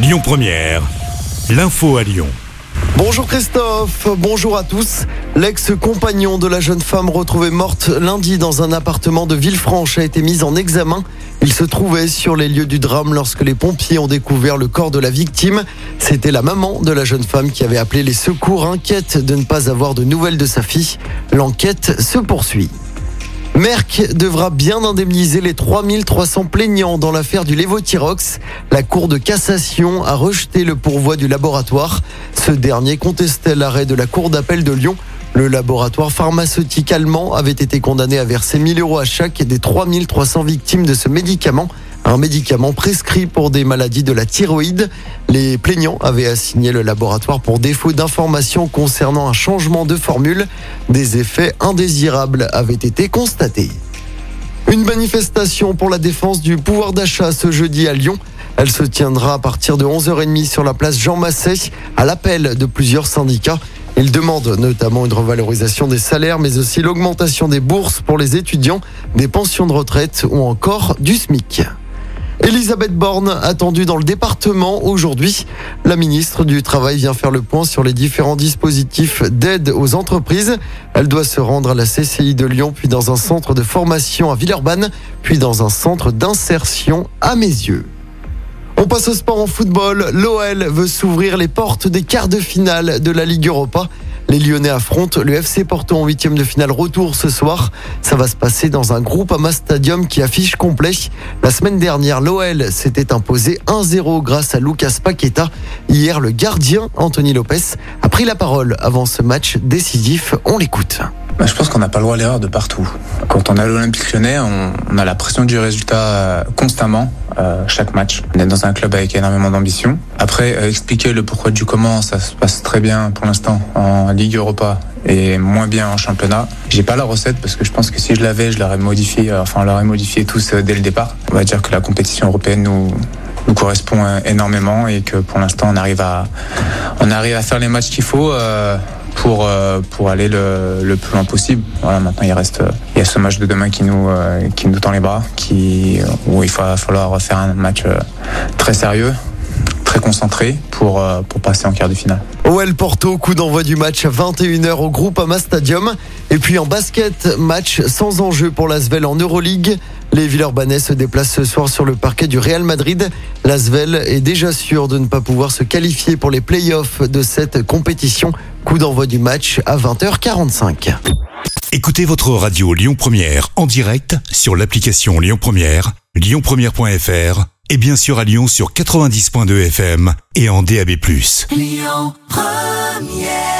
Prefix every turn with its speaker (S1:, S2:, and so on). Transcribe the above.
S1: Lyon Première, l'info à Lyon.
S2: Bonjour Christophe, bonjour à tous. L'ex-compagnon de la jeune femme retrouvée morte lundi dans un appartement de Villefranche a été mis en examen. Il se trouvait sur les lieux du drame lorsque les pompiers ont découvert le corps de la victime. C'était la maman de la jeune femme qui avait appelé les secours inquiète de ne pas avoir de nouvelles de sa fille. L'enquête se poursuit. Merck devra bien indemniser les 3300 plaignants dans l'affaire du Levothyrox. La Cour de cassation a rejeté le pourvoi du laboratoire. Ce dernier contestait l'arrêt de la Cour d'appel de Lyon. Le laboratoire pharmaceutique allemand avait été condamné à verser 1000 euros à chaque des 3300 victimes de ce médicament un médicament prescrit pour des maladies de la thyroïde. Les plaignants avaient assigné le laboratoire pour défaut d'informations concernant un changement de formule. Des effets indésirables avaient été constatés. Une manifestation pour la défense du pouvoir d'achat ce jeudi à Lyon. Elle se tiendra à partir de 11h30 sur la place Jean Massé à l'appel de plusieurs syndicats. Ils demandent notamment une revalorisation des salaires, mais aussi l'augmentation des bourses pour les étudiants, des pensions de retraite ou encore du SMIC. Elisabeth Borne attendue dans le département aujourd'hui. La ministre du Travail vient faire le point sur les différents dispositifs d'aide aux entreprises. Elle doit se rendre à la CCI de Lyon, puis dans un centre de formation à Villeurbanne, puis dans un centre d'insertion à mes yeux. On passe au sport en football. L'OL veut s'ouvrir les portes des quarts de finale de la Ligue Europa. Les Lyonnais affrontent le FC Porto en huitième de finale retour ce soir. Ça va se passer dans un groupe Ama Stadium qui affiche complet. La semaine dernière, l'OL s'était imposé 1-0 grâce à Lucas Paqueta. Hier, le gardien Anthony Lopez a pris la parole avant ce match décisif. On l'écoute.
S3: Bah, je pense qu'on n'a pas le droit à l'erreur de partout. Quand on a l'Olympique lyonnais, on, a la pression du résultat euh, constamment, euh, chaque match. On est dans un club avec énormément d'ambition. Après, euh, expliquer le pourquoi du comment, ça se passe très bien pour l'instant en Ligue Europa et moins bien en championnat. J'ai pas la recette parce que je pense que si je l'avais, je l'aurais modifié, enfin on l'aurait modifié tous dès le départ. On va dire que la compétition européenne nous nous correspond énormément et que pour l'instant on arrive à on arrive à faire les matchs qu'il faut pour, euh, pour aller le, le, plus loin possible. Voilà, maintenant il reste il y a ce match de demain qui nous, euh, qui nous tend les bras, qui, où il va falloir faire un match euh, très sérieux très concentré pour, pour passer en quart de finale.
S2: OL Porto, coup d'envoi du match à 21h au groupe Ama Stadium. Et puis en basket, match sans enjeu pour l'Asvel en Euroleague. Les Villeurbanais se déplacent ce soir sur le parquet du Real Madrid. L'Asvel est déjà sûr de ne pas pouvoir se qualifier pour les playoffs de cette compétition. Coup d'envoi du match à 20h45.
S1: Écoutez votre radio Lyon Première en direct sur l'application Lyon Première, lyonpremiere.fr et bien sûr à Lyon sur 90.2 FM et en DAB+. Lyon Première